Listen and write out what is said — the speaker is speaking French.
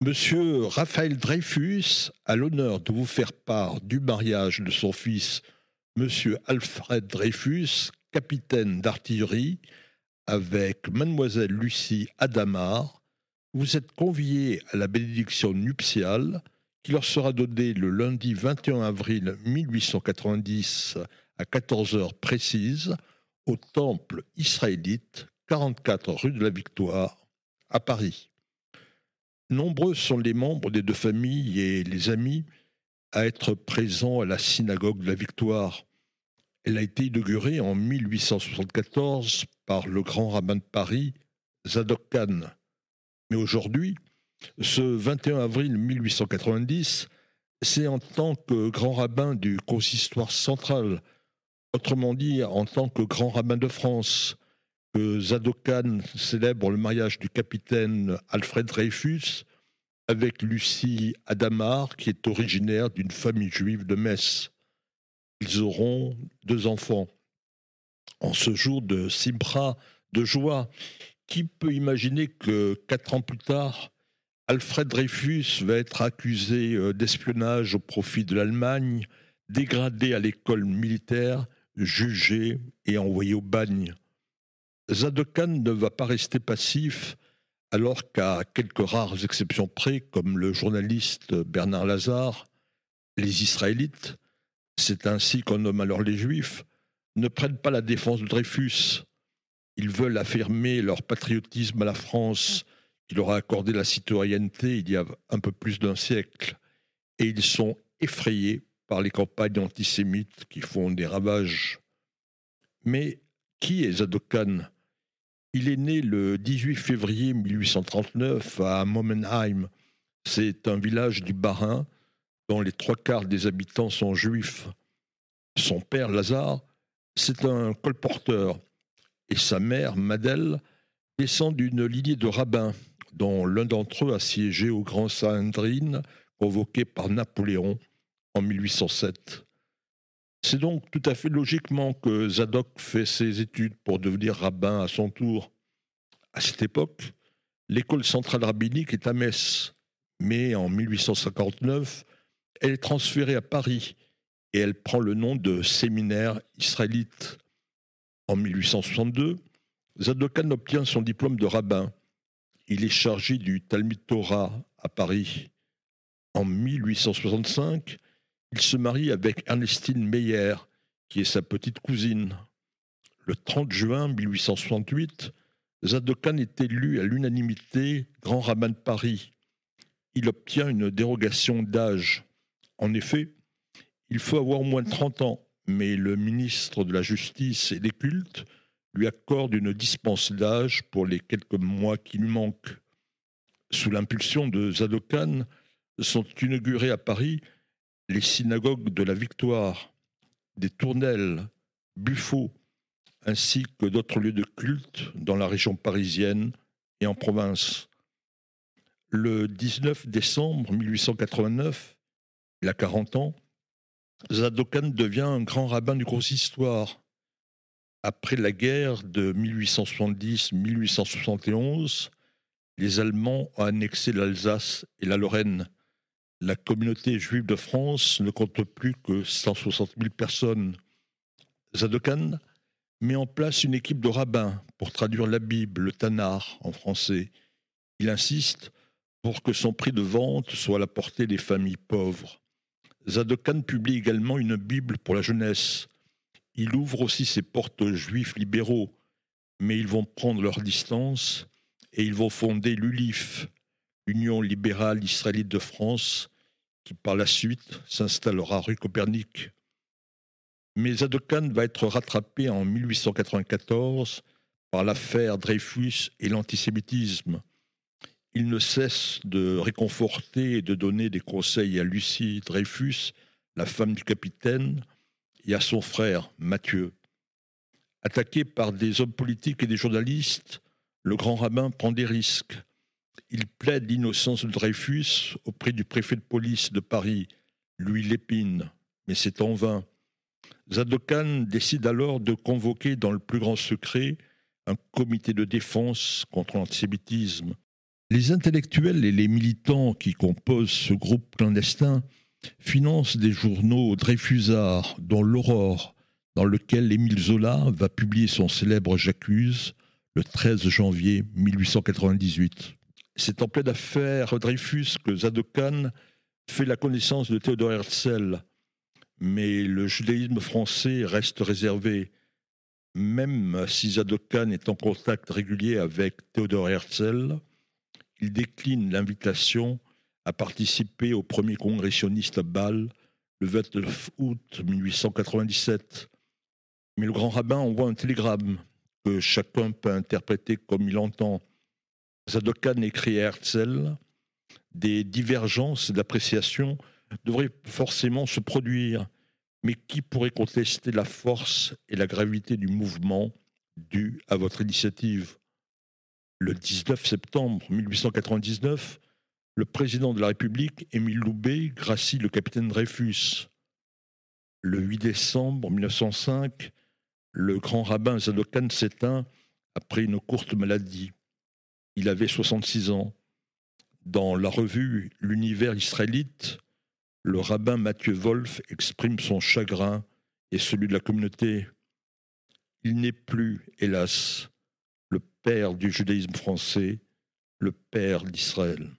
Monsieur Raphaël Dreyfus a l'honneur de vous faire part du mariage de son fils, Monsieur Alfred Dreyfus, capitaine d'artillerie, avec Mademoiselle Lucie Adamar. Vous êtes conviés à la bénédiction nuptiale qui leur sera donnée le lundi 21 avril 1890 à 14 heures précises au temple israélite 44 rue de la Victoire à Paris. Nombreux sont les membres des deux familles et les amis à être présents à la synagogue de la Victoire. Elle a été inaugurée en 1874 par le grand rabbin de Paris, Zadok Khan. Mais aujourd'hui, ce 21 avril 1890, c'est en tant que grand rabbin du consistoire central, autrement dit en tant que grand rabbin de France, que Zadokan célèbre le mariage du capitaine Alfred Dreyfus avec Lucie Adamar, qui est originaire d'une famille juive de Metz. Ils auront deux enfants. En ce jour de Simra, de joie, qui peut imaginer que quatre ans plus tard, Alfred Dreyfus va être accusé euh, d'espionnage au profit de l'Allemagne, dégradé à l'école militaire, jugé et envoyé au bagne. Zadokan ne va pas rester passif alors qu'à quelques rares exceptions près, comme le journaliste Bernard Lazare, les Israélites, c'est ainsi qu'on nomme alors les Juifs, ne prennent pas la défense de Dreyfus. Ils veulent affirmer leur patriotisme à la France qui leur a accordé la citoyenneté il y a un peu plus d'un siècle. Et ils sont effrayés par les campagnes antisémites qui font des ravages. Mais qui est Zadokan? Il est né le 18 février 1839 à Momenheim. C'est un village du Bas-Rhin dont les trois quarts des habitants sont juifs. Son père, Lazare, c'est un colporteur et sa mère, Madel, descend d'une lignée de rabbins dont l'un d'entre eux a siégé au Grand Saint-Andrine, convoqué par Napoléon en 1807. C'est donc tout à fait logiquement que Zadok fait ses études pour devenir rabbin à son tour. À cette époque, l'école centrale rabbinique est à Metz, mais en 1859, elle est transférée à Paris et elle prend le nom de séminaire israélite. En 1862, Zadokan obtient son diplôme de rabbin. Il est chargé du Talmud Torah à Paris. En 1865, il se marie avec Ernestine Meyer, qui est sa petite cousine. Le 30 juin 1868, Zadokan est élu à l'unanimité grand rabbin de Paris. Il obtient une dérogation d'âge. En effet, il faut avoir au moins 30 ans, mais le ministre de la Justice et des Cultes lui accorde une dispense d'âge pour les quelques mois qui lui manquent. Sous l'impulsion de Zadokan, sont inaugurées à Paris les synagogues de la Victoire, des Tournelles, Buffo, ainsi que d'autres lieux de culte dans la région parisienne et en province. Le 19 décembre 1889, il a 40 ans, Zadokan devient un grand rabbin du consistoire. Après la guerre de 1870-1871, les Allemands ont annexé l'Alsace et la Lorraine la communauté juive de France ne compte plus que 160 000 personnes. Zadokan met en place une équipe de rabbins pour traduire la Bible, le Tanar en français. Il insiste pour que son prix de vente soit à la portée des familles pauvres. Zadokan publie également une Bible pour la jeunesse. Il ouvre aussi ses portes aux juifs libéraux, mais ils vont prendre leur distance et ils vont fonder l'ULIF, Union libérale israélite de France, qui par la suite s'installera rue Copernic. Mais Zadokan va être rattrapé en 1894 par l'affaire Dreyfus et l'antisémitisme. Il ne cesse de réconforter et de donner des conseils à Lucie Dreyfus, la femme du capitaine, et à son frère Mathieu. Attaqué par des hommes politiques et des journalistes, le grand rabbin prend des risques. Il plaide l'innocence de Dreyfus auprès du préfet de police de Paris, Louis Lépine, mais c'est en vain. Zadokan décide alors de convoquer dans le plus grand secret un comité de défense contre l'antisémitisme. Les intellectuels et les militants qui composent ce groupe clandestin financent des journaux dreyfusards, dont l'Aurore, dans lequel Émile Zola va publier son célèbre J'accuse le 13 janvier 1898. C'est en pleine affaire Dreyfus que Zadokhan fait la connaissance de Théodore Herzl, mais le judaïsme français reste réservé. Même si Zadokhan est en contact régulier avec Théodore Herzl, il décline l'invitation à participer au premier congrès sioniste à Bâle le 29 août 1897. Mais le grand rabbin envoie un télégramme que chacun peut interpréter comme il entend. Zadokhan écrit à Herzl Des divergences d'appréciation devraient forcément se produire, mais qui pourrait contester la force et la gravité du mouvement dû à votre initiative? Le 19 septembre 1899, le président de la République, Émile Loubet, gracie le capitaine Dreyfus. Le 8 décembre 1905, le grand rabbin Zadokhan s'éteint après une courte maladie. Il avait 66 ans. Dans la revue L'univers israélite, le rabbin Mathieu Wolf exprime son chagrin et celui de la communauté. Il n'est plus, hélas, père du judaïsme français, le père d'Israël.